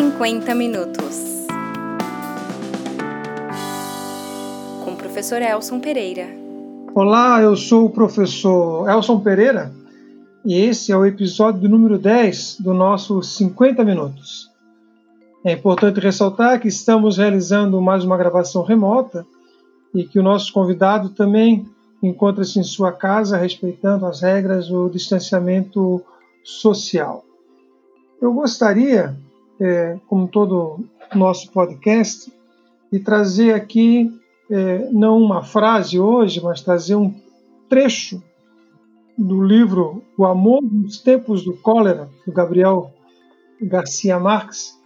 50 minutos. Com o professor Elson Pereira. Olá, eu sou o professor Elson Pereira e esse é o episódio número 10 do nosso 50 minutos. É importante ressaltar que estamos realizando mais uma gravação remota e que o nosso convidado também encontra-se em sua casa, respeitando as regras do distanciamento social. Eu gostaria, é, como todo nosso podcast, de trazer aqui é, não uma frase hoje, mas trazer um trecho do livro O Amor nos Tempos do Cólera, do Gabriel Garcia Marques,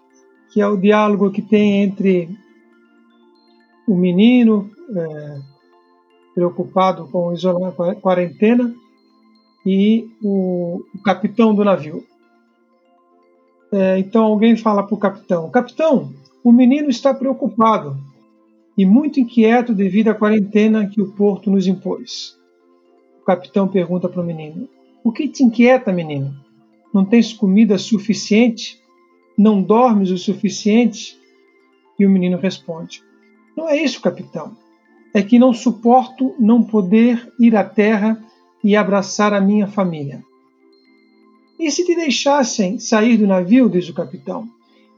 que é o diálogo que tem entre o menino é, preocupado com o isolamento, com a quarentena e o, o capitão do navio. É, então alguém fala para o capitão: Capitão, o menino está preocupado e muito inquieto devido à quarentena que o porto nos impôs. O capitão pergunta para o menino: O que te inquieta, menino? Não tens comida suficiente? Não dormes o suficiente? E o menino responde: Não é isso, capitão. É que não suporto não poder ir à terra e abraçar a minha família. E se te deixassem sair do navio, diz o capitão,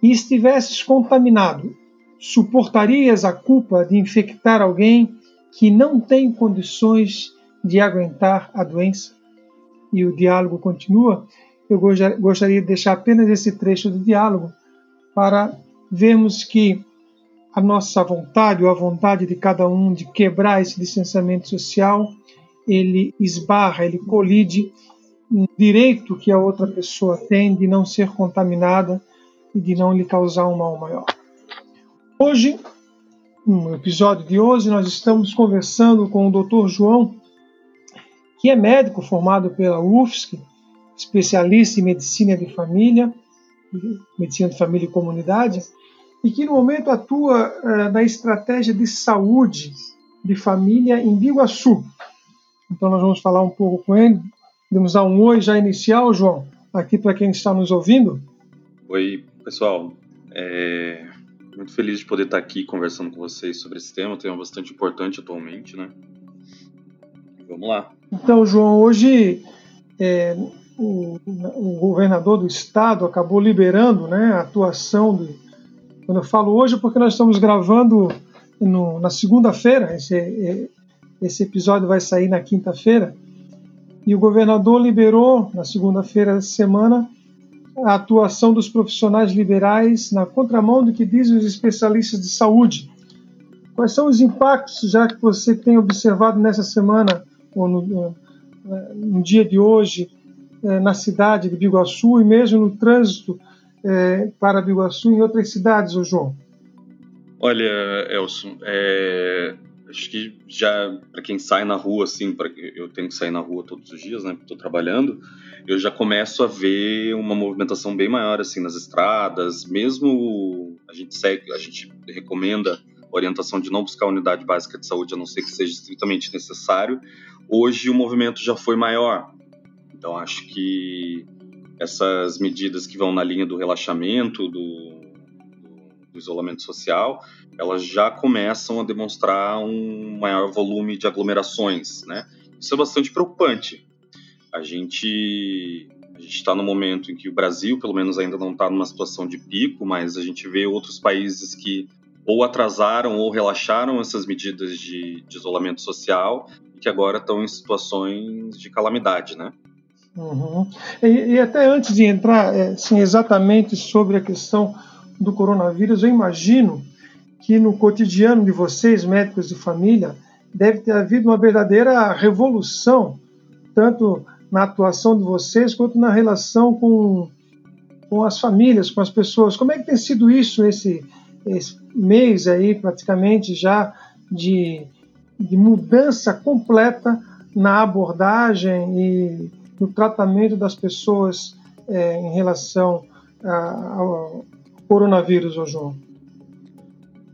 e estivesses contaminado, suportarias a culpa de infectar alguém que não tem condições de aguentar a doença? E o diálogo continua. Eu gostaria de deixar apenas esse trecho do diálogo para vermos que a nossa vontade ou a vontade de cada um de quebrar esse distanciamento social, ele esbarra, ele colide um direito que a outra pessoa tem de não ser contaminada e de não lhe causar um mal maior. Hoje, no episódio de hoje, nós estamos conversando com o Dr. João, que é médico formado pela UFSC, especialista em medicina de família, medicina de família e comunidade, e que no momento atua uh, na estratégia de saúde de família em Biguaçu. Então nós vamos falar um pouco com ele Podemos dar um oi já inicial, João, aqui para quem está nos ouvindo? Oi, pessoal. É... Muito feliz de poder estar aqui conversando com vocês sobre esse tema, um tema bastante importante atualmente, né? Vamos lá. Então, João, hoje é, o, o, governador do estado acabou liberando né, a atuação de. Quando eu falo hoje, porque nós estamos gravando no, na segunda-feira, esse, é, esse episódio vai sair na quinta-feira. E o governador liberou, na segunda-feira dessa semana, a atuação dos profissionais liberais na contramão do que dizem os especialistas de saúde. Quais são os impactos, já que você tem observado nessa semana, ou no, no dia de hoje, é, na cidade de Biguaçu e mesmo no trânsito é, para Biguaçu e em outras cidades, João? Olha, Elson, é, acho que já para quem sai na rua assim, para eu tenho que sair na rua todos os dias, né? Estou trabalhando, eu já começo a ver uma movimentação bem maior assim nas estradas, mesmo a gente segue, a gente recomenda orientação de não buscar unidade básica de saúde a não ser que seja estritamente necessário. Hoje o movimento já foi maior, então acho que essas medidas que vão na linha do relaxamento, do, do isolamento social, elas já começam a demonstrar um maior volume de aglomerações, né? Isso é bastante preocupante. A gente está no momento em que o Brasil, pelo menos, ainda não está numa situação de pico, mas a gente vê outros países que ou atrasaram ou relaxaram essas medidas de, de isolamento social e que agora estão em situações de calamidade, né? Uhum. E, e, até antes de entrar, é, exatamente sobre a questão do coronavírus, eu imagino que no cotidiano de vocês, médicos de família, deve ter havido uma verdadeira revolução, tanto na atuação de vocês quanto na relação com, com as famílias, com as pessoas. Como é que tem sido isso esse, esse mês aí, praticamente já, de, de mudança completa na abordagem e no tratamento das pessoas é, em relação ao coronavírus, ô João?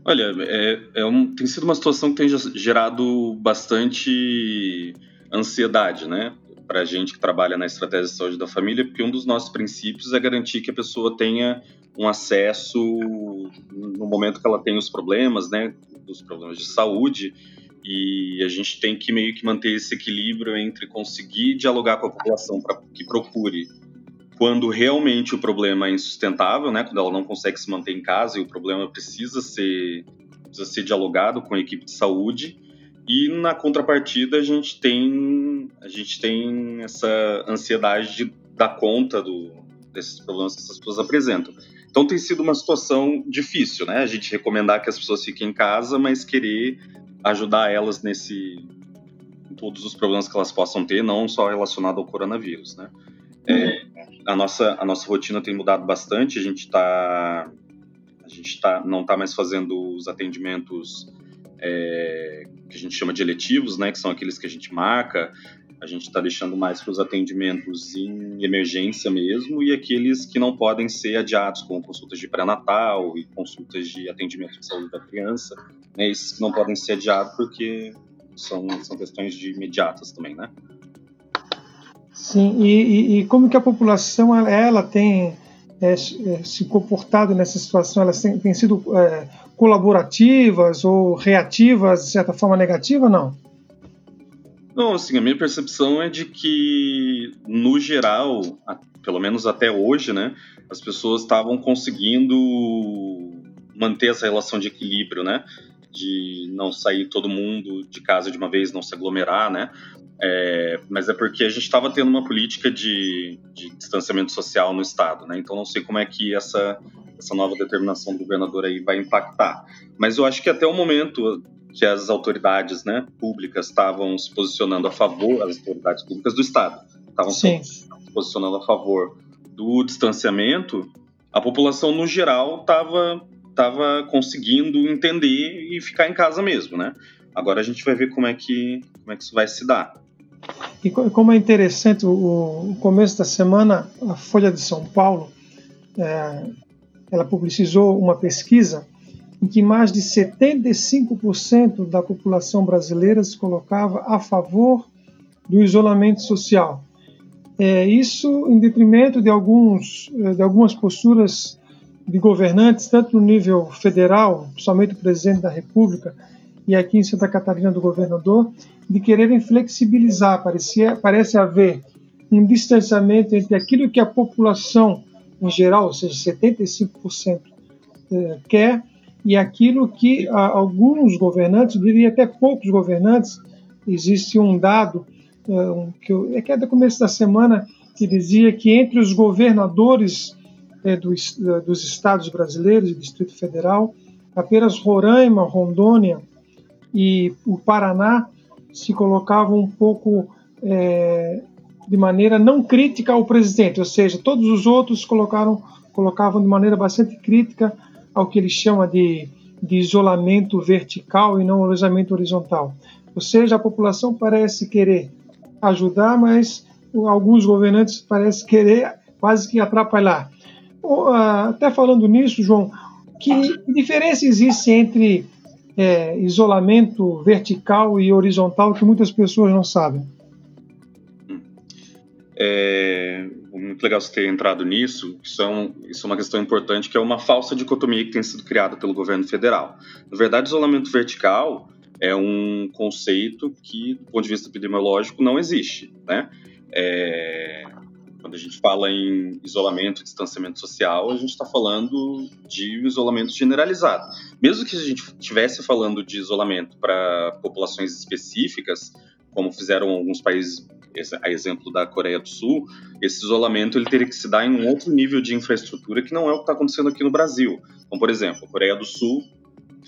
Olha, é, é um, tem sido uma situação que tem gerado bastante ansiedade, né? para a gente que trabalha na estratégia de saúde da família, porque um dos nossos princípios é garantir que a pessoa tenha um acesso no momento que ela tem os problemas, né, os problemas de saúde, e a gente tem que meio que manter esse equilíbrio entre conseguir dialogar com a população para que procure quando realmente o problema é insustentável, né, quando ela não consegue se manter em casa e o problema precisa ser precisa ser dialogado com a equipe de saúde. E na contrapartida a gente tem a gente tem essa ansiedade de dar conta do, desses problemas que essas pessoas apresentam. Então tem sido uma situação difícil, né? A gente recomendar que as pessoas fiquem em casa, mas querer ajudar elas nesse em todos os problemas que elas possam ter, não só relacionado ao coronavírus, né? É, a nossa a nossa rotina tem mudado bastante. A gente está a gente tá, não está mais fazendo os atendimentos é, que a gente chama de eletivos, né? Que são aqueles que a gente marca. A gente está deixando mais para os atendimentos em emergência mesmo e aqueles que não podem ser adiados, como consultas de pré-natal e consultas de atendimento de saúde da criança. Né? Esses que não podem ser adiados porque são, são questões de imediatas também, né? Sim, e, e, e como que a população ela, tem é, é se comportado nessa situação? Elas têm, têm sido é, colaborativas ou reativas de certa forma negativa, não? Não, assim, a minha percepção é de que, no geral, pelo menos até hoje, né, as pessoas estavam conseguindo manter essa relação de equilíbrio, né, de não sair todo mundo de casa de uma vez, não se aglomerar, né, é, mas é porque a gente estava tendo uma política de, de, distanciamento social no estado, né, então não sei como é que essa essa nova determinação do governador aí vai impactar. Mas eu acho que até o momento que as autoridades né, públicas estavam se posicionando a favor, as autoridades públicas do Estado estavam se posicionando a favor do distanciamento, a população no geral estava tava conseguindo entender e ficar em casa mesmo, né? Agora a gente vai ver como é que, como é que isso vai se dar. E como é interessante, o, o começo da semana, a Folha de São Paulo, é, ela publicizou uma pesquisa em que mais de 75% da população brasileira se colocava a favor do isolamento social. É, isso em detrimento de, alguns, é, de algumas posturas de governantes, tanto no nível federal, principalmente o presidente da República, e aqui em Santa Catarina do governador, de quererem flexibilizar. Parecia, parece haver um distanciamento entre aquilo que a população em geral, ou seja, 75% é, quer, e aquilo que alguns governantes, eu diria até poucos governantes, existe um dado é, que, é que é do começo da semana que dizia que entre os governadores é, dos, dos estados brasileiros e Distrito Federal, apenas Roraima, Rondônia e o Paraná se colocavam um pouco é, de maneira não crítica ao presidente, ou seja, todos os outros colocaram, colocavam de maneira bastante crítica ao que ele chama de, de isolamento vertical e não isolamento horizontal. Ou seja, a população parece querer ajudar, mas alguns governantes parecem querer quase que atrapalhar. Ah, até falando nisso, João, que diferença existe entre é, isolamento vertical e horizontal que muitas pessoas não sabem? É muito legal você ter entrado nisso. Isso é, um, isso é uma questão importante, que é uma falsa dicotomia que tem sido criada pelo governo federal. Na verdade, isolamento vertical é um conceito que, do ponto de vista epidemiológico, não existe. Né? É, quando a gente fala em isolamento, distanciamento social, a gente está falando de isolamento generalizado. Mesmo que a gente estivesse falando de isolamento para populações específicas, como fizeram alguns países a exemplo da Coreia do Sul, esse isolamento ele teria que se dar em um outro nível de infraestrutura que não é o que está acontecendo aqui no Brasil. Então, por exemplo, a Coreia do Sul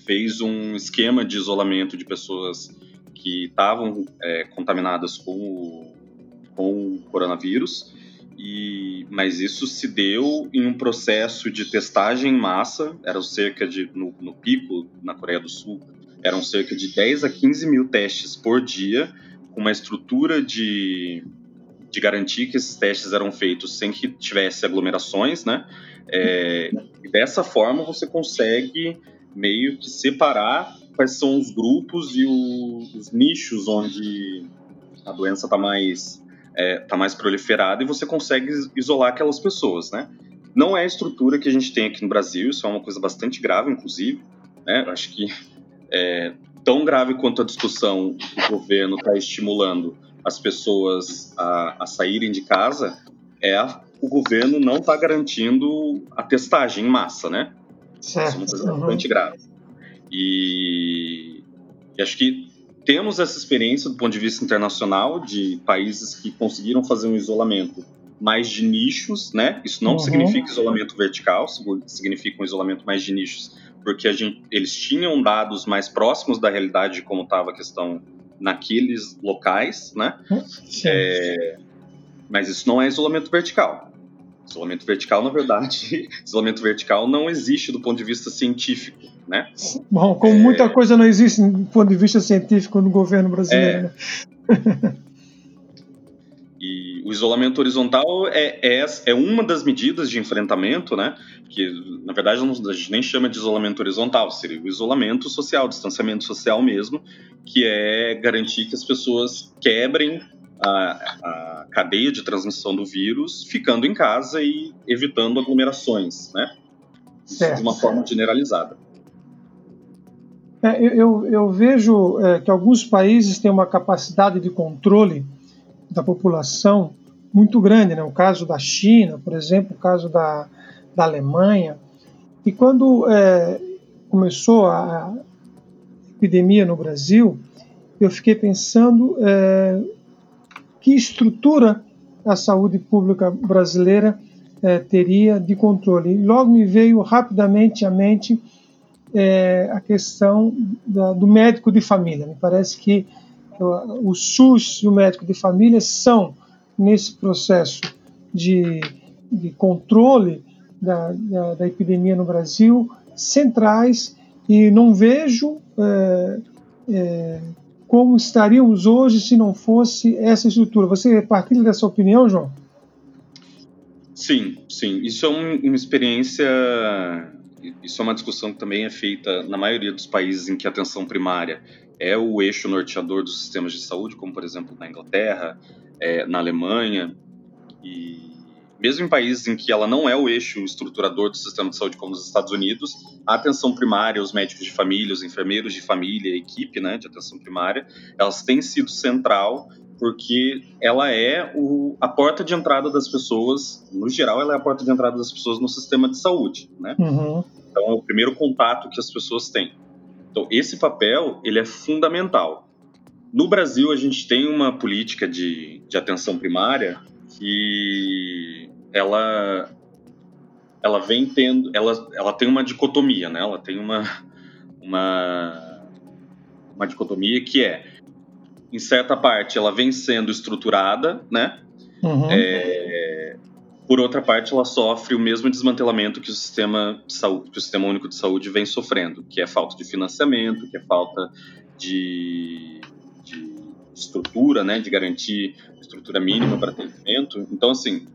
fez um esquema de isolamento de pessoas que estavam é, contaminadas com com o coronavírus, e, mas isso se deu em um processo de testagem em massa, eram cerca de, no, no pico na Coreia do Sul, eram cerca de 10 a 15 mil testes por dia, com uma estrutura de, de garantir que esses testes eram feitos sem que tivesse aglomerações, né? É, dessa forma você consegue meio que separar quais são os grupos e o, os nichos onde a doença está mais é, tá mais proliferada e você consegue isolar aquelas pessoas, né? Não é a estrutura que a gente tem aqui no Brasil, isso é uma coisa bastante grave, inclusive, né? Acho que é tão grave quanto a discussão que o governo está estimulando as pessoas a, a, saírem de casa, é a, o governo não está garantindo a testagem em massa, né? Certo. Isso é uma coisa uhum. bastante grave. E, e acho que temos essa experiência do ponto de vista internacional de países que conseguiram fazer um isolamento mais de nichos, né? Isso não uhum. significa isolamento vertical, significa um isolamento mais de nichos, porque gente, eles tinham dados mais próximos da realidade de como estava a questão naqueles locais, né? É, mas isso não é isolamento vertical. Isolamento vertical, na verdade, isolamento vertical não existe do ponto de vista científico, né? Bom, como é... muita coisa não existe do ponto de vista científico no governo brasileiro. É... Né? e o isolamento horizontal é, é, é, uma das medidas de enfrentamento, né? Que, na verdade, a gente nem chama de isolamento horizontal, seria o isolamento social, distanciamento social mesmo, que é garantir que as pessoas quebrem a, a cadeia de transmissão do vírus ficando em casa e evitando aglomerações, né? Certo, de uma forma generalizada. É, eu, eu, vejo é, que alguns países têm uma capacidade de controle da população muito grande, né? o caso da China, por exemplo, o caso da, da Alemanha. E quando é, começou a epidemia no Brasil, eu fiquei pensando é, que estrutura a saúde pública brasileira é, teria de controle. E logo me veio rapidamente à mente é, a questão da, do médico de família. Me parece que o SUS e o médico de família são, nesse processo de, de controle da, da, da, epidemia no Brasil, centrais e não vejo é, é, como estaríamos hoje se não fosse essa estrutura. Você partilha dessa opinião, João? Sim, sim. Isso é um, uma experiência. Isso é uma discussão que também é feita na maioria dos países em que a atenção primária é o eixo norteador dos sistemas de saúde, como por exemplo na Inglaterra, é, na Alemanha. E mesmo em países em que ela não é o eixo estruturador do sistema de saúde, como os Estados Unidos, a atenção primária, os médicos de família, os enfermeiros de família, a equipe né, de atenção primária, elas têm sido central porque ela é o, a porta de entrada das pessoas, no geral, ela é a porta de entrada das pessoas no sistema de saúde, né? Uhum. Então, é o primeiro contato que as pessoas têm. Então, esse papel, ele é fundamental. No Brasil, a gente tem uma política de, de atenção primária que ela ela vem tendo ela, ela tem uma dicotomia né ela tem uma uma uma dicotomia que é em certa parte ela vem sendo estruturada né? Uhum. é, por outra parte ela sofre o mesmo desmantelamento que o sistema de saúde, que o sistema único de saúde vem sofrendo que é falta de financiamento que é falta de, de estrutura né? De garantir estrutura mínima para atendimento. Então assim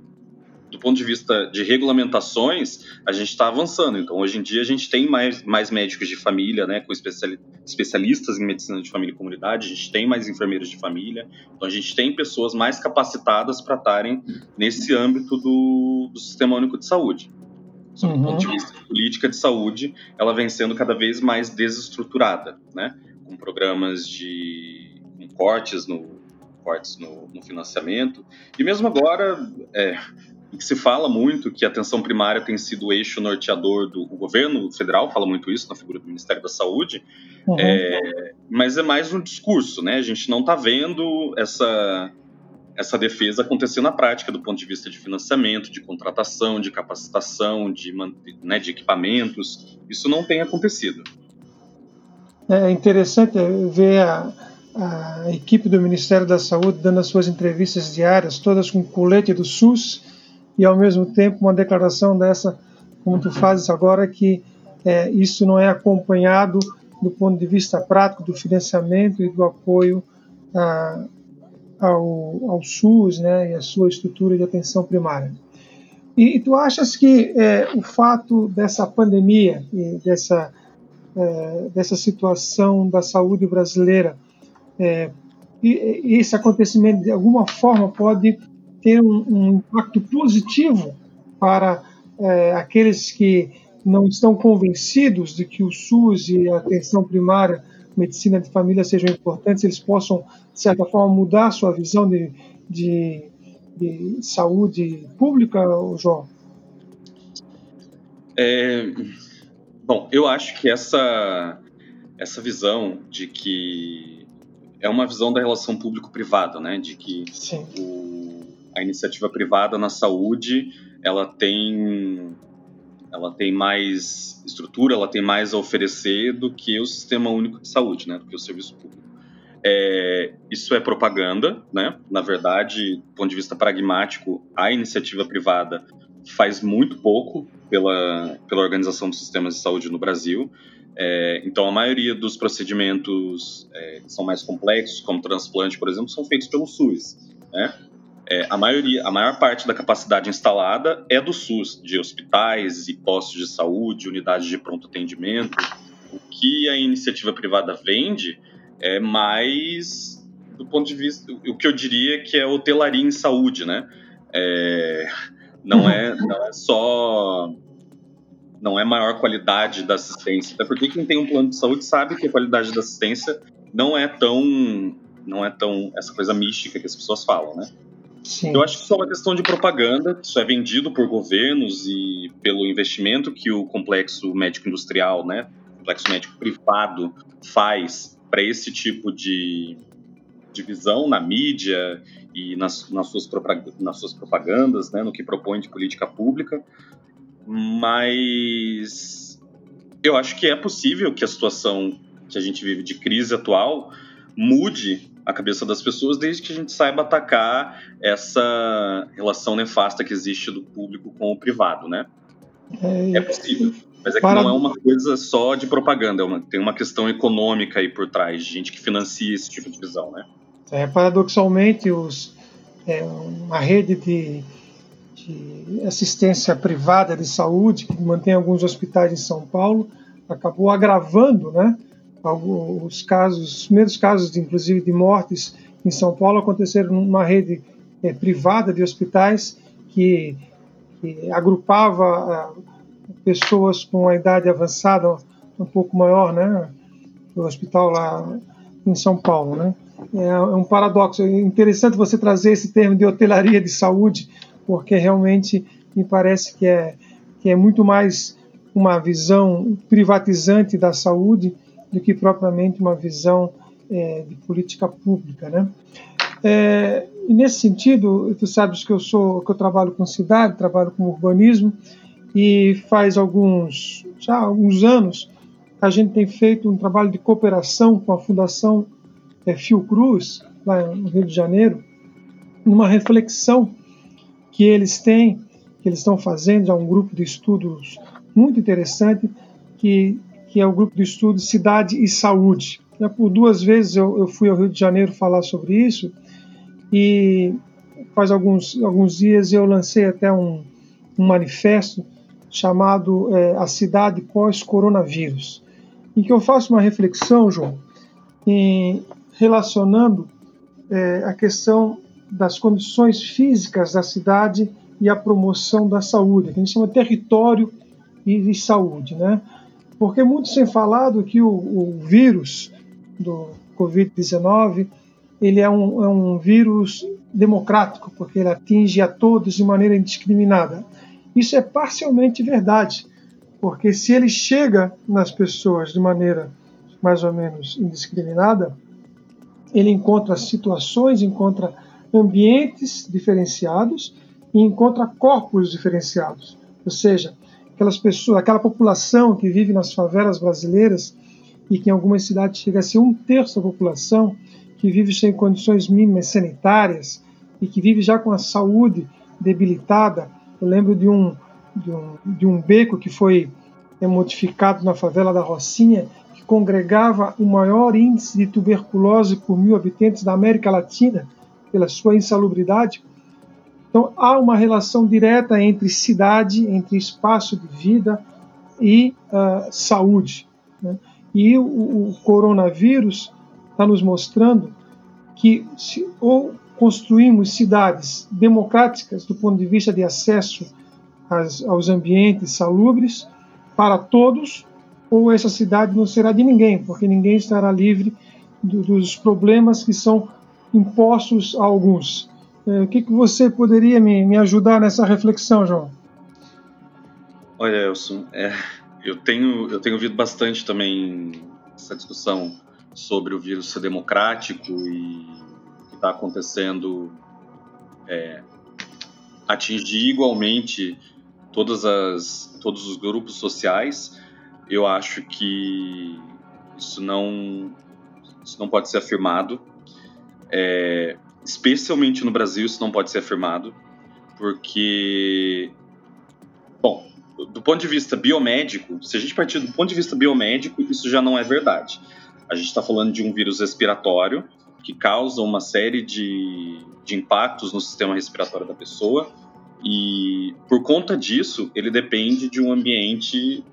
do ponto de vista de regulamentações, a gente está avançando. Então, hoje em dia, a gente tem mais, mais médicos de família, né, com especiali especialistas em medicina de família e comunidade, a gente tem mais enfermeiros de família, então a gente tem pessoas mais capacitadas para estarem nesse âmbito do, do Sistema Único de Saúde. Uhum. Do ponto de vista de política de saúde, ela vem sendo cada vez mais desestruturada, né, com programas de com cortes no cortes no, no financiamento. E mesmo agora, é, se fala muito que a atenção primária tem sido o eixo norteador do governo federal, fala muito isso na figura do Ministério da Saúde, uhum. é, mas é mais um discurso, né? A gente não está vendo essa, essa defesa acontecer na prática, do ponto de vista de financiamento, de contratação, de capacitação, de, né, de equipamentos. Isso não tem acontecido. É interessante ver a, a equipe do Ministério da Saúde dando as suas entrevistas diárias, todas com colete do SUS e ao mesmo tempo uma declaração dessa, como tu fazes agora, que é, isso não é acompanhado do ponto de vista prático do financiamento e do apoio a, ao, ao SUS né, e a sua estrutura de atenção primária. E, e tu achas que é, o fato dessa pandemia e dessa, é, dessa situação da saúde brasileira é, esse acontecimento de alguma forma pode ter um, um impacto positivo para é, aqueles que não estão convencidos de que o SUS e a atenção primária, medicina de família sejam importantes, eles possam, de certa forma, mudar a sua visão de, de, de saúde pública, João? É, bom, eu acho que essa, essa visão de que é uma visão da relação público-privada, né? De que o, a iniciativa privada na saúde ela tem ela tem mais estrutura, ela tem mais a oferecer do que o sistema único de saúde, né? Do que o serviço público. É, isso é propaganda, né? Na verdade, do ponto de vista pragmático, a iniciativa privada faz muito pouco pela, pela organização dos sistemas de saúde no Brasil. É, então, a maioria dos procedimentos é, que são mais complexos, como transplante, por exemplo, são feitos pelo SUS. Né? É, a maioria, a maior parte da capacidade instalada é do SUS, de hospitais e postos de saúde, unidades de pronto atendimento. O que a iniciativa privada vende é mais do ponto de vista, o que eu diria que é hotelaria em saúde, né? É, não é, não é só não é maior qualidade da assistência. Até porque quem tem um plano de saúde sabe que a qualidade da assistência não é tão não é tão essa coisa mística que as pessoas falam, né? Sim. Eu acho que isso é uma questão de propaganda, isso é vendido por governos e pelo investimento que o complexo médico industrial, né, complexo médico privado faz para esse tipo de, de visão na mídia e nas, nas, suas, nas suas propagandas, né, no que propõe de política pública mas eu acho que é possível que a situação que a gente vive de crise atual mude a cabeça das pessoas desde que a gente saiba atacar essa relação nefasta que existe do público com o privado, né? É, é possível. Mas é que para... não é uma coisa só de propaganda, é uma, tem uma questão econômica aí por trás, gente que financia esse tipo de visão, né? É, paradoxalmente, os, é, uma rede de de assistência privada de saúde, que mantém alguns hospitais em São Paulo, acabou agravando, né? Os casos, os primeiros casos, inclusive, de mortes em São Paulo aconteceram numa rede é, privada de hospitais que, que agrupava uh, pessoas com a idade avançada, um pouco maior, né? O hospital lá em São Paulo, né? É, é um paradoxo. É interessante você trazer esse termo de hotelaria de saúde, porque realmente me parece que é, que é muito mais uma visão privatizante da saúde do que propriamente uma visão é, de política pública, né? É, e nesse sentido, tu sabes que eu sou que eu trabalho com cidade, trabalho com urbanismo e faz alguns já alguns anos a gente tem feito um trabalho de cooperação com a Fundação é, Fiocruz lá no Rio de Janeiro, numa reflexão que eles têm, que eles estão fazendo, é um grupo de estudos muito interessante, que, que é o grupo de estudos Cidade e Saúde. Já por duas vezes eu, eu fui ao Rio de Janeiro falar sobre isso, e faz alguns, alguns dias eu lancei até um, um manifesto chamado é, A Cidade Pós-Coronavírus, em que eu faço uma reflexão, João, em, relacionando é, a questão das condições físicas da cidade e a promoção da saúde, que a gente chama território e, saúde, né? Porque muito sem falado que o, o vírus do Covid-19 ele é um, é um vírus democrático, porque ele atinge a todos de maneira indiscriminada. Isso é parcialmente verdade, porque se ele chega nas pessoas de maneira mais ou menos indiscriminada, ele encontra situações, encontra ambientes diferenciados e encontra corpos diferenciados. Ou seja, aquelas pessoas, aquela população que vive nas favelas brasileiras e que em algumas cidades chega a ser um terço da população que vive sem condições mínimas sanitárias e que vive já com a saúde debilitada. Eu lembro de um, de um, de um beco que foi é, modificado na favela da Rocinha, que congregava o maior índice de tuberculose por mil habitantes da América Latina, pela sua insalubridade. Então, há uma relação direta entre cidade, entre espaço de vida e uh, saúde. Né? E o, o coronavírus está nos mostrando que se, ou construímos cidades democráticas do ponto de vista de acesso às, aos ambientes salubres para todos, ou essa cidade não será de ninguém, porque ninguém estará livre do, dos problemas que são impostos a alguns. É, o que, que você poderia me, me ajudar nessa reflexão, João? Olha, Elson, é, eu tenho eu tenho ouvido bastante também essa discussão sobre o vírus ser democrático e o que está acontecendo é, atingir igualmente todas as todos os grupos sociais. Eu acho que isso não isso não pode ser afirmado. É, especialmente no Brasil, isso não pode ser afirmado, porque, bom, do ponto de vista biomédico, se a gente partir do ponto de vista biomédico, isso já não é verdade. A gente está falando de um vírus respiratório que causa uma série de, de impactos no sistema respiratório da pessoa e, por conta disso, ele depende de um ambiente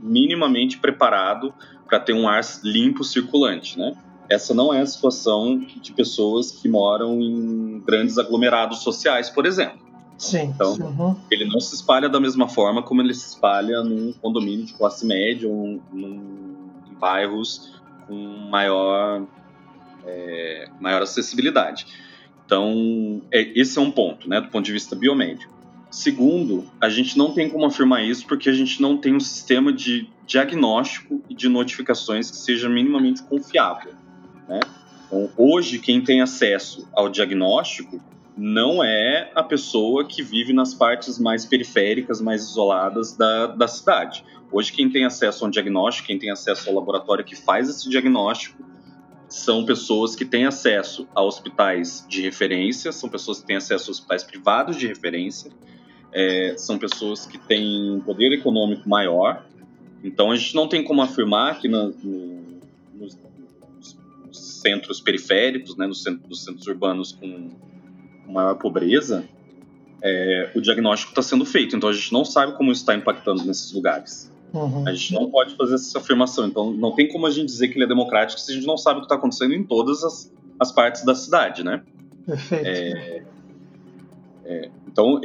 minimamente preparado para ter um ar limpo circulante, né? Essa não é a situação de pessoas que moram em grandes aglomerados sociais, por exemplo. Sim. Então, uhum. ele não se espalha da mesma forma como ele se espalha num condomínio de classe média ou num, em bairros com maior, é, maior acessibilidade. Então, é, esse é um ponto, né, do ponto de vista biomédico. Segundo, a gente não tem como afirmar isso porque a gente não tem um sistema de diagnóstico e de notificações que seja minimamente confiável. Né? Então, hoje, quem tem acesso ao diagnóstico não é a pessoa que vive nas partes mais periféricas, mais isoladas da, da cidade. Hoje, quem tem acesso a um diagnóstico, quem tem acesso ao laboratório que faz esse diagnóstico, são pessoas que têm acesso a hospitais de referência, são pessoas que têm acesso a hospitais privados de referência, é, são pessoas que têm um poder econômico maior. Então, a gente não tem como afirmar que no, nos, centros periféricos, né, nos, centros, nos centros urbanos com maior pobreza, é, o diagnóstico está sendo feito. Então a gente não sabe como isso está impactando nesses lugares. Uhum. A gente não pode fazer essa afirmação. Então não tem como a gente dizer que ele é democrático se a gente não sabe o que está acontecendo em todas as, as partes da cidade, né? Perfeito. É, é, então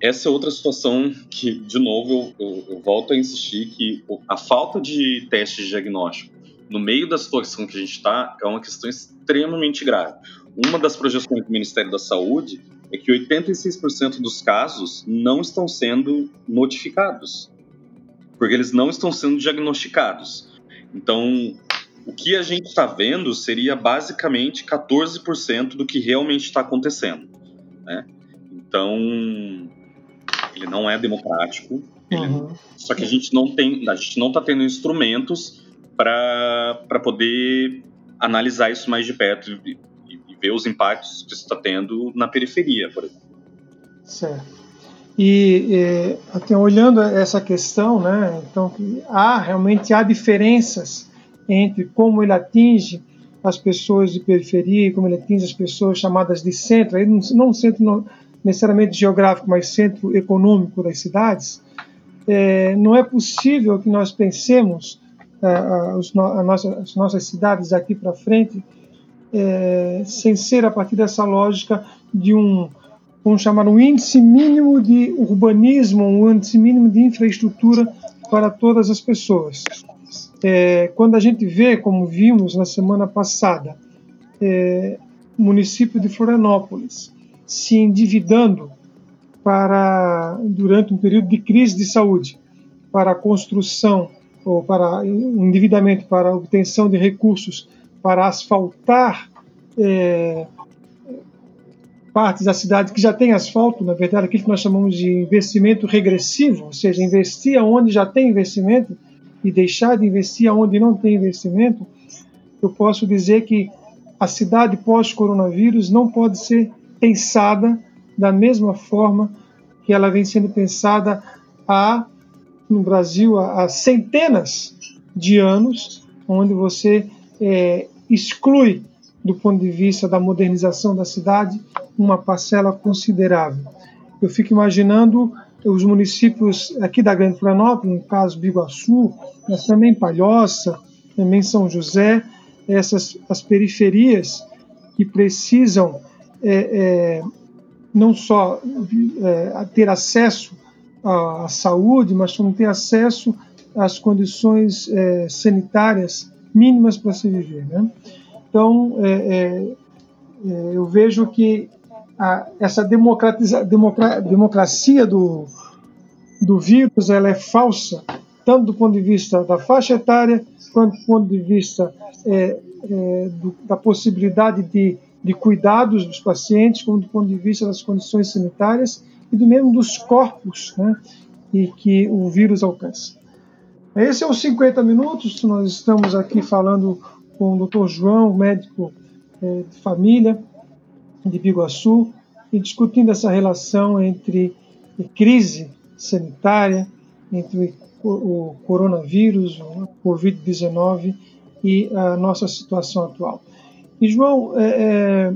essa é outra situação que, de novo, eu, eu, eu volto a insistir que a falta de testes de diagnóstico no meio da situação que a gente está, é uma questão extremamente grave. Uma das projeções do Ministério da Saúde é que 86% dos casos não estão sendo notificados, porque eles não estão sendo diagnosticados. Então, o que a gente está vendo seria basicamente 14% do que realmente está acontecendo. Né? Então, ele não é democrático. Ele... Uhum. Só que a gente não tem, a gente não está tendo instrumentos para poder analisar isso mais de perto e, e, ver os impactos que isso está tendo na periferia, por exemplo. Certo. E é, até olhando essa questão, né, então há realmente há diferenças entre como ele atinge as pessoas de periferia e como ele atinge as pessoas chamadas de centro, não centro necessariamente geográfico, mas centro econômico das cidades. É, não é possível que nós pensemos as, nossa, as nossas cidades daqui para frente, é, sem ser a partir dessa lógica de um, vamos chamar, um índice mínimo de urbanismo, um índice mínimo de infraestrutura para todas as pessoas. É, quando a gente vê, como vimos na semana passada, é, o município de Florianópolis se endividando para durante um período de crise de saúde para a construção ou para um endividamento para obtenção de recursos para asfaltar é, partes da cidade que já tem asfalto, na verdade, aquilo que nós chamamos de investimento regressivo, ou seja, investir onde já tem investimento e deixar de investir onde não tem investimento, eu posso dizer que a cidade pós-coronavírus não pode ser pensada da mesma forma que ela vem sendo pensada há no Brasil há, centenas de anos, onde você é, exclui, do ponto de vista da modernização da cidade, uma parcela considerável. Eu fico imaginando os municípios aqui da Grande Florianópolis, no caso Biguaçu, mas também Palhoça, também São José, essas as periferias que precisam é, é, não só é, ter acesso à, saúde, mas também ter acesso às condições é, sanitárias mínimas para se viver. Né? Então, é, é, eu vejo que a, essa democratiza, democra, democracia do, do vírus ela é falsa, tanto do ponto de vista da faixa etária, quanto do ponto de vista é, é, do, da possibilidade de, de cuidados dos pacientes, como do ponto de vista das condições sanitárias e do mesmo dos corpos né, e que o vírus alcança. Esse é os 50 minutos, nós estamos aqui falando com o Dr. João, médico é, de família de Biguaçu, e discutindo essa relação entre crise sanitária, entre o coronavírus, o Covid-19 e a nossa situação atual. E, João, é, é,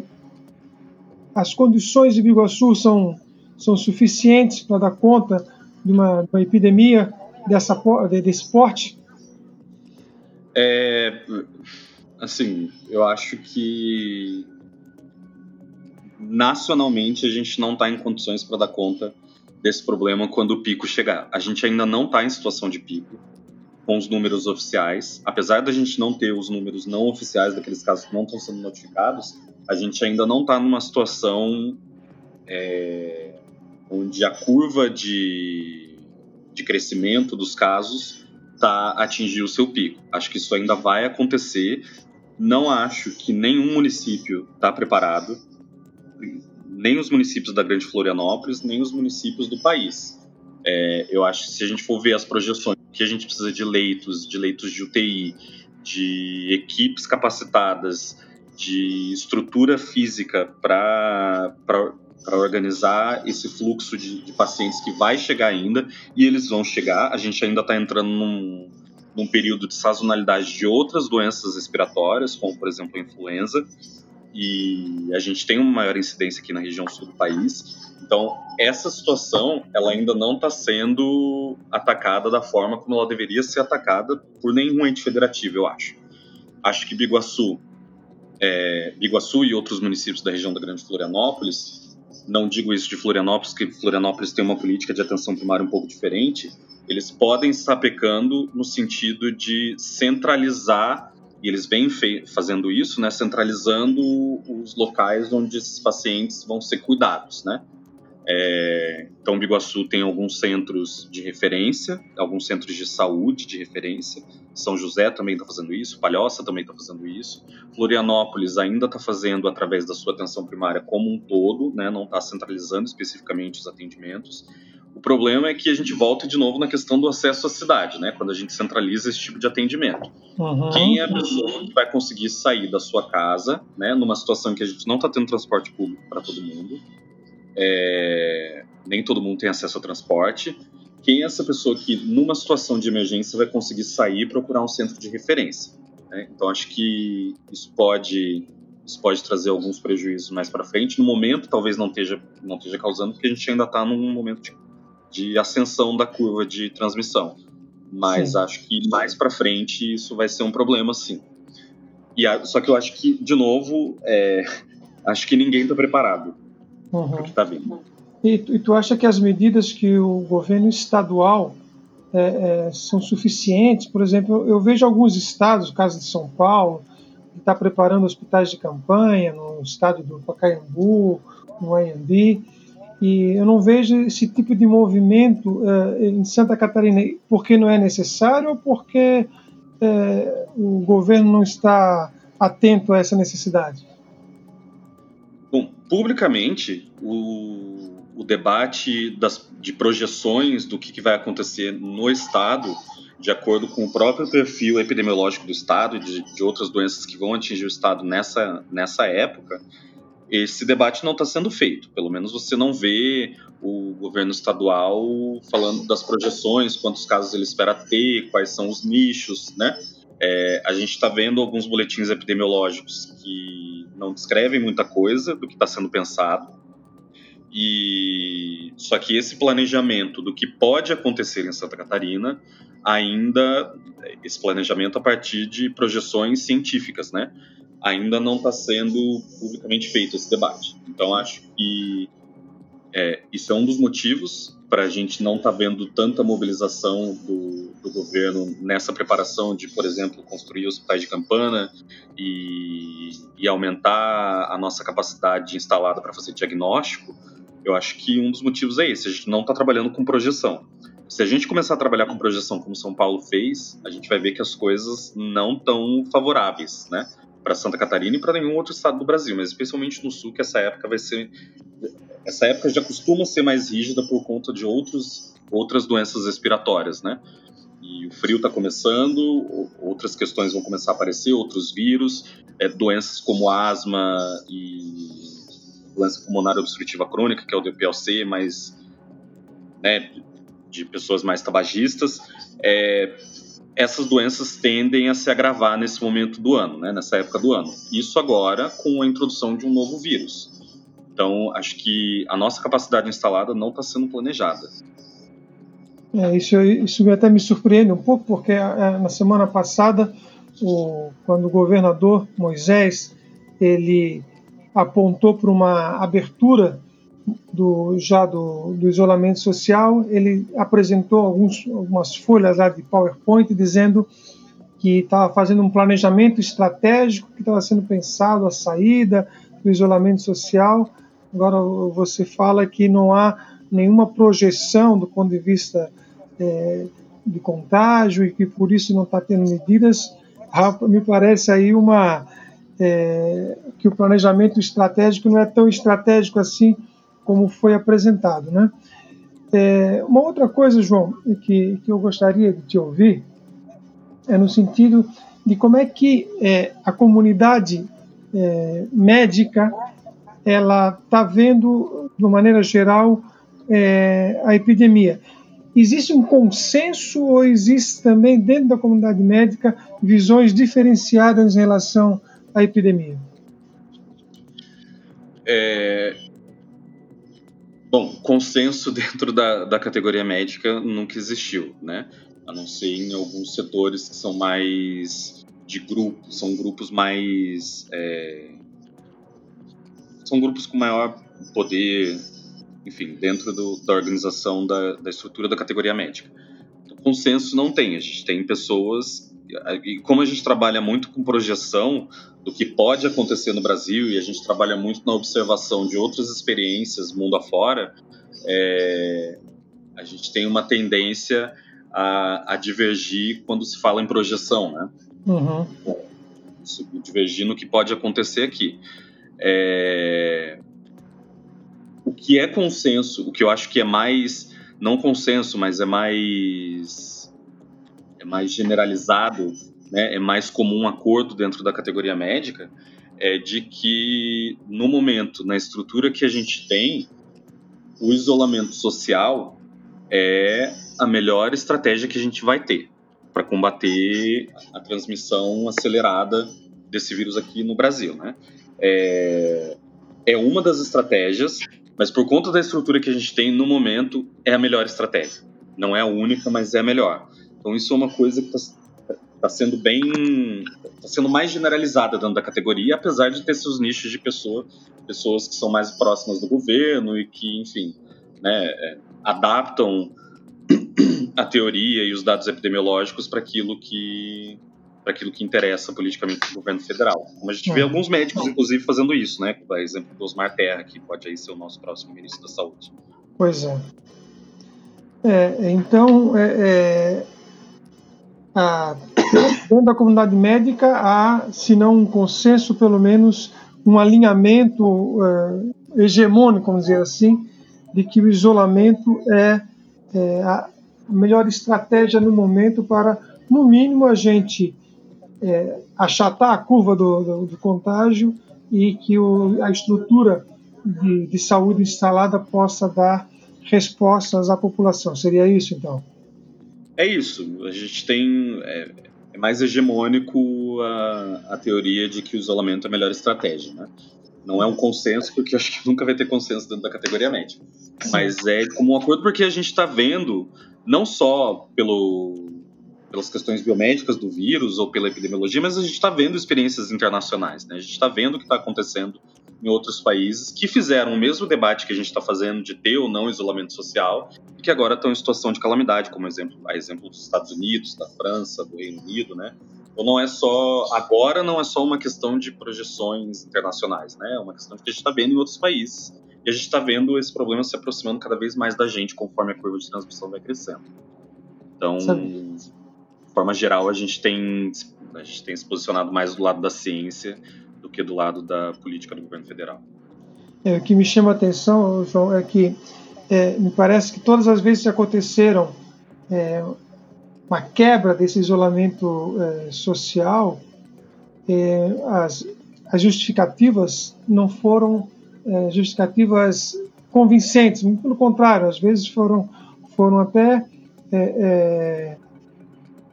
as condições de Biguaçu são, são suficientes para dar conta de uma, de uma epidemia dessa, desse porte? É, assim, eu acho que nacionalmente a gente não está em condições para dar conta desse problema quando o pico chegar. A gente ainda não está em situação de pico com os números oficiais. Apesar da gente não ter os números não oficiais daqueles casos que não estão sendo notificados, a gente ainda não está numa situação é, onde a curva de, de crescimento dos casos tá, atingiu o seu pico. Acho que isso ainda vai acontecer. Não acho que nenhum município está preparado nem os municípios da Grande Florianópolis, nem os municípios do país. É, eu acho que se a gente for ver as projeções, que a gente precisa de leitos, de leitos de UTI, de equipes capacitadas, de estrutura física para organizar esse fluxo de, de, pacientes que vai chegar ainda, e eles vão chegar. A gente ainda está entrando num, num período de sazonalidade de outras doenças respiratórias, como por exemplo a influenza, e a gente tem uma maior incidência aqui na região sul do país. Então, essa situação, ela ainda não está sendo atacada da forma como ela deveria ser atacada por nenhum ente federativo, eu acho. Acho que Biguaçu, é, Biguaçu e outros municípios da região da Grande Florianópolis, não digo isso de Florianópolis, que Florianópolis tem uma política de atenção primária um pouco diferente, eles podem estar pecando no sentido de centralizar e eles vêm fazendo isso, né, centralizando os locais onde esses pacientes vão ser cuidados, né? É, então, Biguaçu tem alguns centros de referência, alguns centros de saúde de referência. São José também está fazendo isso, Palhoça também está fazendo isso. Florianópolis ainda está fazendo através da sua atenção primária como um todo, né, não está centralizando especificamente os atendimentos. O problema é que a gente volta de novo na questão do acesso à cidade, né? Quando a gente centraliza esse tipo de atendimento. Uhum. Quem é a pessoa que vai conseguir sair da sua casa, né? Numa situação em que a gente não está tendo transporte público para todo mundo, é... nem todo mundo tem acesso ao transporte. Quem é essa pessoa que, numa situação de emergência, vai conseguir sair e procurar um centro de referência? Né? Então, acho que isso pode isso pode trazer alguns prejuízos mais para frente. No momento, talvez não esteja, não esteja causando, porque a gente ainda está num momento de de ascensão da curva de transmissão. Mas sim. acho que mais para frente isso vai ser um problema, sim. E só que eu acho que, de novo, é, acho que ninguém está preparado uhum. que está vindo. E, e, tu acha que as medidas que o governo estadual é, é, são suficientes? Por exemplo, eu vejo alguns estados, o caso de São Paulo, que está preparando hospitais de campanha no estado do Pacaembu, no Anhembi, e eu não vejo esse tipo de movimento uh, em Santa Catarina porque não é necessário ou porque uh, o governo não está atento a essa necessidade? Publicamente, o, o debate das, de projeções do que, que vai acontecer no Estado, de acordo com o próprio perfil epidemiológico do Estado e de, de outras doenças que vão atingir o Estado nessa, nessa época, esse debate não está sendo feito. Pelo menos você não vê o governo estadual falando das projeções, quantos casos ele espera ter, quais são os nichos, né? É, a gente está vendo alguns boletins epidemiológicos que não descrevem muita coisa do que está sendo pensado. E só que esse planejamento do que pode acontecer em Santa Catarina ainda esse planejamento a partir de projeções científicas, né? ainda não está sendo publicamente feito esse debate. Então, acho que é, isso é um dos motivos para a gente não estar tá vendo tanta mobilização do, do, governo nessa preparação de, por exemplo, construir hospitais de campana e, e aumentar a nossa capacidade instalada para fazer diagnóstico. Eu acho que um dos motivos é esse: a gente não está trabalhando com projeção. Se a gente começar a trabalhar com projeção como São Paulo fez, a gente vai ver que as coisas não tão favoráveis, né? Para Santa Catarina e para nenhum outro estado do Brasil, mas especialmente no sul, que essa época vai ser essa época já costuma ser mais rígida por conta de outros, outras doenças respiratórias, né? E o frio está começando, outras questões vão começar a aparecer, outros vírus, é, doenças como asma e doença pulmonar obstrutiva crônica, que é o DPLC, mas né, de pessoas mais tabagistas, é, essas doenças tendem a se agravar nesse momento do ano, né, nessa época do ano. Isso agora com a introdução de um novo vírus. Então, acho que a nossa capacidade instalada não está sendo planejada. É, isso, isso até me surpreende um pouco, porque é, na semana passada, o, quando o governador Moisés ele apontou para uma abertura do, já do, do, isolamento social, ele apresentou alguns, algumas folhas lá de PowerPoint dizendo que estava fazendo um planejamento estratégico, que estava sendo pensado a saída do isolamento social Agora você fala que não há nenhuma projeção do ponto de vista é, de contágio e que por isso não está tendo medidas. Me parece aí uma é, que o planejamento estratégico não é tão estratégico assim como foi apresentado, né? É, uma outra coisa, João, que, que eu gostaria de te ouvir é no sentido de como é que é, a comunidade é, médica ela está vendo, de uma maneira geral, é, a epidemia. Existe um consenso ou existe também dentro da comunidade médica visões diferenciadas em relação à epidemia? É... Bom, consenso dentro da, da categoria médica nunca existiu, né? A não ser em alguns setores que são mais de grupo, são grupos mais é, são grupos com maior poder, enfim, dentro do, da organização da, da, estrutura da categoria médica. O consenso não tem, a gente tem pessoas, e como a gente trabalha muito com projeção do que pode acontecer no Brasil e a gente trabalha muito na observação de outras experiências mundo afora, é, a gente tem uma tendência a, a, divergir quando se fala em projeção, né? Uhum. Divergir no que pode acontecer aqui. É... O que é consenso, o que eu acho que é mais, não consenso, mas é mais, é mais generalizado, né, é mais comum um acordo dentro da categoria médica, é de que no momento, na estrutura que a gente tem, o isolamento social é a melhor estratégia que a gente vai ter para combater a transmissão acelerada desse vírus aqui no Brasil, né? é, é uma das estratégias, mas por conta da estrutura que a gente tem no momento, é a melhor estratégia. Não é a única, mas é a melhor. Então isso é uma coisa que está tá sendo bem, está sendo mais generalizada dentro da categoria, apesar de ter seus nichos de pessoa, pessoas que são mais próximas do governo e que, enfim, né, é, adaptam a teoria e os dados epidemiológicos para aquilo que para aquilo que interessa politicamente o governo federal. Como a gente vê uhum. alguns médicos, inclusive, fazendo isso, né? Por exemplo, do Osmar Terra, que pode aí ser o nosso próximo ministro da Saúde. Pois é. é então, é, é, a, dentro da comunidade médica há, se não um consenso, pelo menos um alinhamento é, hegemônico, vamos dizer assim, de que o isolamento é, é a melhor estratégia no momento para, no mínimo, a gente é, achatar a curva do, do, do, contágio e que o, a estrutura de, de, saúde instalada possa dar respostas à população. Seria isso, então? É isso. A gente tem. É, é mais hegemônico a, a teoria de que o isolamento é a melhor estratégia, né? Não é um consenso, porque acho que nunca vai ter consenso dentro da categoria médica. Mas é como um acordo porque a gente está vendo, não só pelo pelas questões biomédicas do vírus ou pela epidemiologia, mas a gente está vendo experiências internacionais, né? A gente está vendo o que está acontecendo em outros países que fizeram o mesmo debate que a gente está fazendo de ter ou não isolamento social e que agora estão em situação de calamidade, como exemplo, a exemplo dos Estados Unidos, da França, do Reino Unido, né? Então não é só agora não é só uma questão de projeções internacionais, né? É uma questão que a gente está vendo em outros países e a gente está vendo esse problema se aproximando cada vez mais da gente conforme a curva de transmissão vai crescendo. Então, Sabe. de forma geral, a gente tem a gente tem se posicionado mais do lado da ciência que do lado da política do governo federal. É, o que me chama a atenção, João, é que é, me parece que todas as vezes que aconteceram é, uma quebra desse isolamento é, social, é, as, as, justificativas não foram é, justificativas convincentes, pelo contrário, às vezes foram, foram até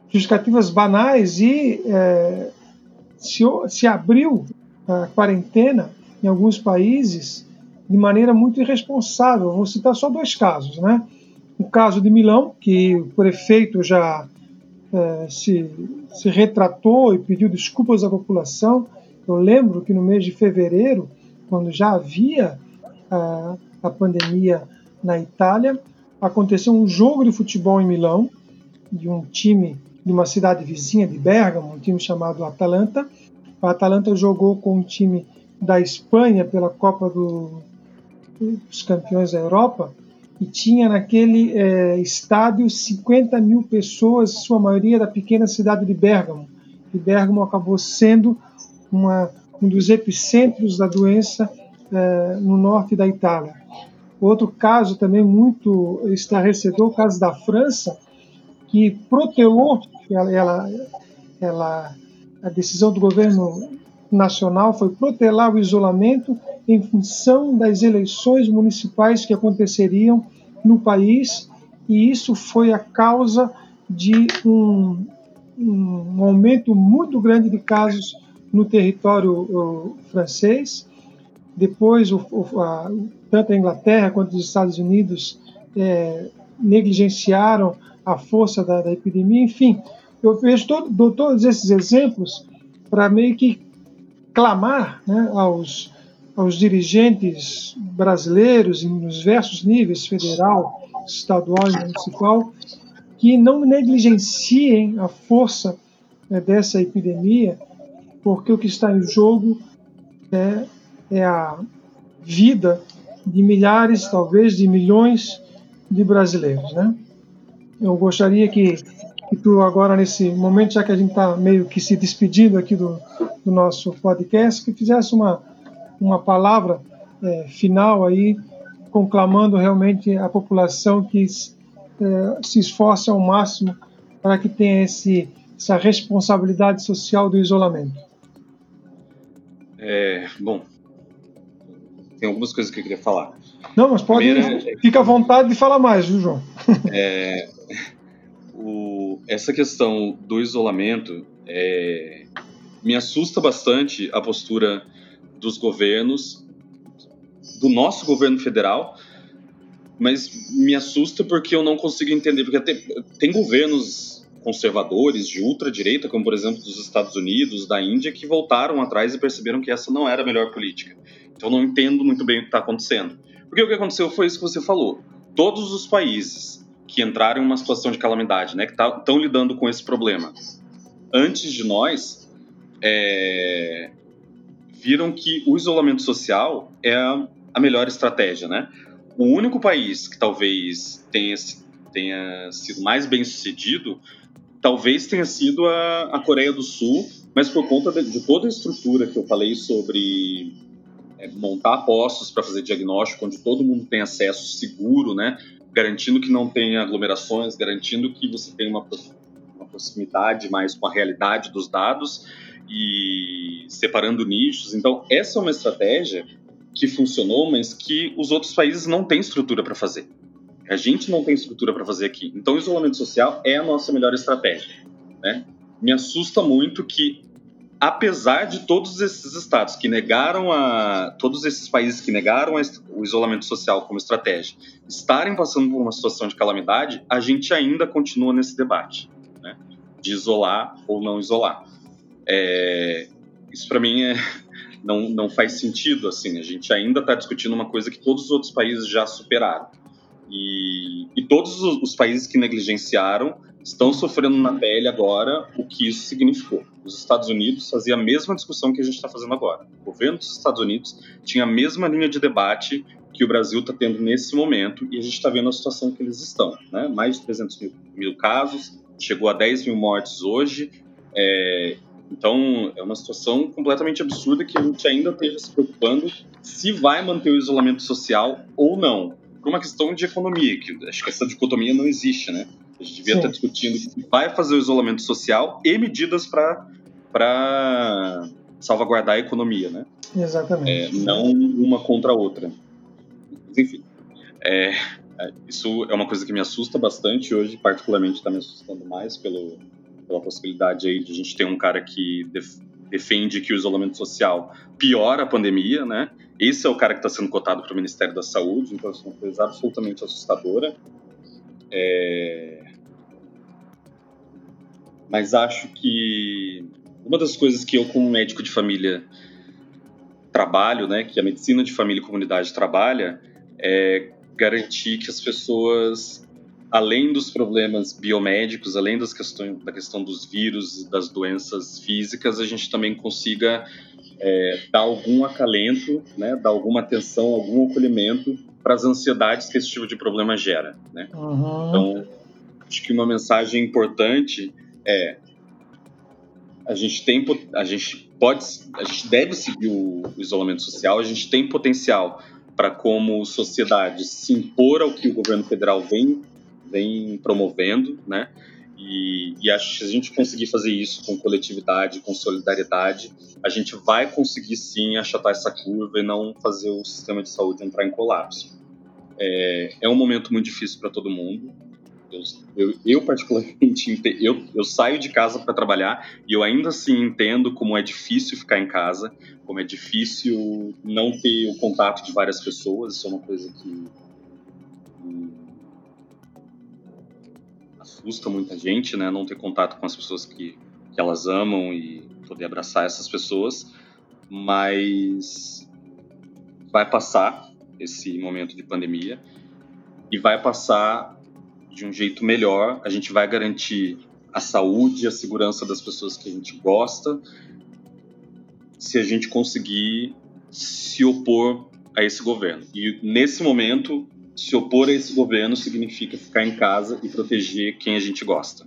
justificativas banais e se, se abriu a quarentena em alguns países de maneira muito irresponsável. Vou citar só dois casos, né? O caso de Milão, que o prefeito já é, se, se retratou e pediu desculpas à população. Eu lembro que no mês de fevereiro, quando já havia a pandemia na Itália, aconteceu um jogo de futebol em Milão, de um time de uma cidade vizinha de Bergamo, um time chamado Atalanta, o Atalanta jogou com um time da Espanha pela Copa do, dos Campeões da Europa e tinha naquele é, estádio 50 mil pessoas, sua maioria da pequena cidade de Bergamo. E Bergamo acabou sendo uma, um dos epicentros da doença é, no norte da Itália. Outro caso também muito estarrecedor, o caso da França, que protelou, ela, ela, ela a decisão do governo nacional foi protelar o isolamento em função das eleições municipais que aconteceriam no país, e isso foi a causa de um, um aumento muito grande de casos no território uh, francês. Depois, o, o, a, tanto a Inglaterra quanto os Estados Unidos é, negligenciaram a força da, da epidemia. Enfim, eu vejo todo, dou todos esses exemplos para meio que clamar né, aos, aos dirigentes brasileiros nos diversos níveis, federal, estadual e municipal, que não negligenciem a força né, dessa epidemia, porque o que está em jogo é, é a vida de milhares, talvez de milhões de brasileiros. Né? Eu gostaria que tu agora nesse momento, já que a gente está meio que se despedindo aqui do, do, nosso podcast, que fizesse uma, uma palavra é, final aí, conclamando realmente a população que é, se esforce ao máximo para que tenha esse, essa responsabilidade social do isolamento. É, bom, tem algumas coisas que eu queria falar. Não, mas pode, Primeira, fica à vontade de falar mais, viu, João? É, o, essa questão do isolamento é, me assusta bastante a postura dos governos, do nosso governo federal, mas me assusta porque eu não consigo entender, porque tem, tem governos conservadores de ultradireita, como por exemplo dos Estados Unidos, da Índia, que voltaram atrás e perceberam que essa não era a melhor política. Então não entendo muito bem o que está acontecendo. Porque o que aconteceu foi isso que você falou. Todos os países que entraram em uma situação de calamidade, né, que estão tá, lidando com esse problema. Antes de nós, é, viram que o isolamento social é a, a, melhor estratégia, né? O único país que talvez tenha, tenha sido mais bem sucedido, talvez tenha sido a, a Coreia do Sul, mas por conta de, de toda a estrutura que eu falei sobre é, montar postos para fazer diagnóstico, onde todo mundo tem acesso seguro, né? Garantindo que não tenha aglomerações, garantindo que você tenha uma, uma proximidade mais com a realidade dos dados e separando nichos. Então, essa é uma estratégia que funcionou, mas que os outros países não têm estrutura para fazer. A gente não tem estrutura para fazer aqui. Então, o isolamento social é a nossa melhor estratégia. Né? Me assusta muito que apesar de todos esses estados que negaram a todos esses países que negaram o isolamento social como estratégia estarem passando por uma situação de calamidade, a gente ainda continua nesse debate. Né? de isolar ou não isolar. É, isso para mim é, não, não faz sentido assim. A gente ainda está discutindo uma coisa que todos os outros países já superaram. E, e todos os, os, países que negligenciaram estão sofrendo na pele agora o que isso significou. Os Estados Unidos faziam a mesma discussão que a gente está fazendo agora. O governo dos Estados Unidos tinha a mesma linha de debate que o Brasil está tendo nesse momento e a gente está vendo a situação que eles estão. Né? Mais de 300 mil, mil casos, chegou a 10 mil mortes hoje. É, então, é uma situação completamente absurda que a gente ainda esteja se preocupando se vai manter o isolamento social ou não. Por uma questão de economia, que acho que essa dicotomia não existe, né? A gente devia Sim. estar discutindo se vai fazer o isolamento social e medidas para salvaguardar a economia, né? Exatamente. É, não uma contra a outra. Enfim, é, é, isso é uma coisa que me assusta bastante hoje, particularmente está me assustando mais pelo, pela possibilidade aí de a gente ter um cara que def, defende que o isolamento social piora a pandemia, né? Esse é o cara que está sendo cotado para o Ministério da Saúde, então é uma coisa absolutamente assustadora. É... Mas acho que uma das coisas que eu, como médico de família, trabalho, né, que a medicina de família e comunidade trabalha, é garantir que as pessoas, além dos problemas biomédicos, além das questões, da questão dos vírus e das doenças físicas, a gente também consiga é, dar algum acalento, né, dar alguma atenção, algum acolhimento para as ansiedades que esse tipo de problema gera. Né? Uhum. Então, acho que uma mensagem importante é a gente tem a gente pode a gente deve seguir o, isolamento social a gente tem potencial para como sociedade se impor ao que o governo federal vem vem promovendo, né? E, e, acho que se a gente conseguir fazer isso com coletividade, com solidariedade, a gente vai conseguir sim achatar essa curva e não fazer o sistema de saúde entrar em colapso. É, é um momento muito difícil para todo mundo. Eu, eu, eu, particularmente, eu, eu saio de casa para trabalhar e eu ainda assim entendo como é difícil ficar em casa, como é difícil não ter o contato de várias pessoas. Isso é uma coisa que, assusta muita gente, né? Não ter contato com as pessoas que, que elas amam e poder abraçar essas pessoas. Mas vai passar esse momento de pandemia e vai passar de um jeito melhor. A gente vai garantir a saúde e a segurança das pessoas que a gente gosta se a gente conseguir se opor a esse governo. E nesse momento, se opor a esse governo significa ficar em casa e proteger quem a gente gosta.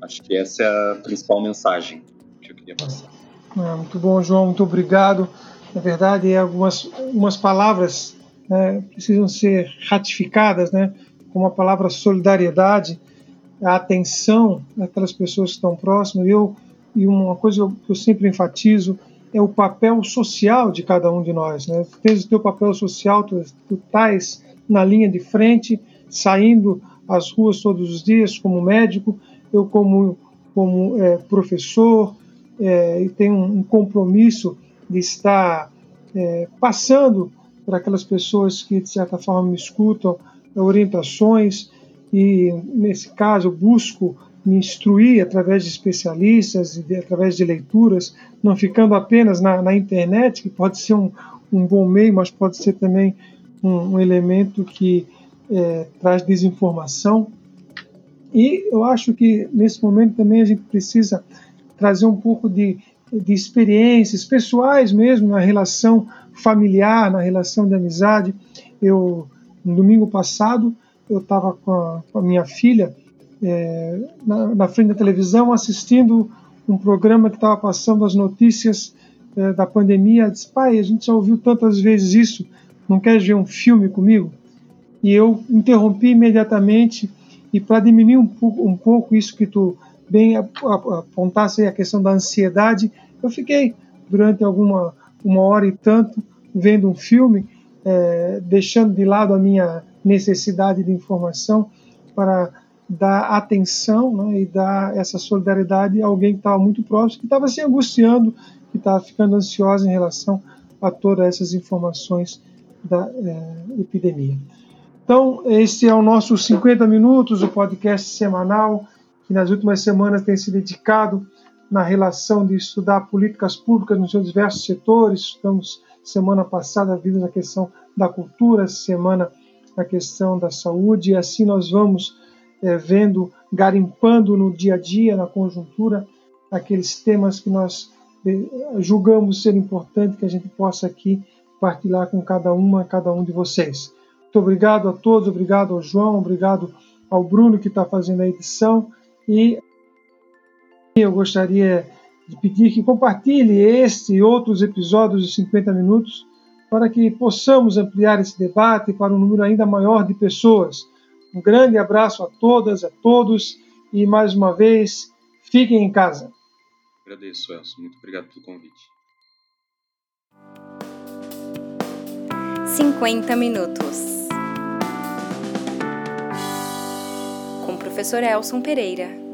Acho que essa é a principal mensagem que eu queria passar. É, muito bom, João, muito obrigado. Na verdade, algumas, algumas palavras né, precisam ser ratificadas, né? Como a palavra solidariedade, a atenção daquelas pessoas que estão próximas. Eu, e uma coisa que eu sempre enfatizo é o papel social de cada um de nós. Né? Tens o teu papel social, tu, tu estás na linha de frente, saindo às ruas todos os dias como médico, eu como, como é, professor, é, e tenho um, um, compromisso de estar é, passando para aquelas pessoas que de certa forma me escutam orientações e, nesse caso, busco me instruir através de especialistas e através de leituras, não ficando apenas na, na internet, que pode ser um, um, bom meio, mas pode ser também um, um elemento que é, traz desinformação. E eu acho que nesse momento também a gente precisa trazer um pouco de, de experiências pessoais mesmo na relação familiar, na relação de amizade. Eu no domingo passado, eu estava com, com, a minha filha é, na, na, frente da televisão assistindo um programa que estava passando as notícias é, da pandemia. Eu disse, pai, a gente já ouviu tantas vezes isso, não quer ver um filme comigo? E eu interrompi imediatamente e para diminuir um um pouco, isso que tu bem apontasse a questão da ansiedade, eu fiquei durante alguma uma hora e tanto vendo um filme é, deixando de lado a minha necessidade de informação para dar atenção né, e dar essa solidariedade a alguém que estava muito próximo, que estava se angustiando, que estava ficando ansiosa em relação a todas essas informações da é, epidemia. Então, esse é o nosso 50 Minutos, o podcast semanal que nas últimas semanas tem se dedicado na relação de estudar políticas públicas nos seus diversos setores. Estamos semana passada vimos a questão da cultura, semana a questão da saúde, e assim nós vamos é, vendo, garimpando no dia a dia, na conjuntura, aqueles temas que nós é, julgamos ser importante que a gente possa aqui partilhar com cada uma, cada um de vocês. Muito obrigado a todos, obrigado ao João, obrigado ao Bruno que está fazendo a edição e eu gostaria de pedir que compartilhe este e outros episódios de 50 minutos para que possamos ampliar esse debate para um número ainda maior de pessoas. Um grande abraço a todas, a todos e mais uma vez, fiquem em casa. Agradeço, Elson. Muito obrigado pelo convite. 50 minutos. Com o professor Elson Pereira.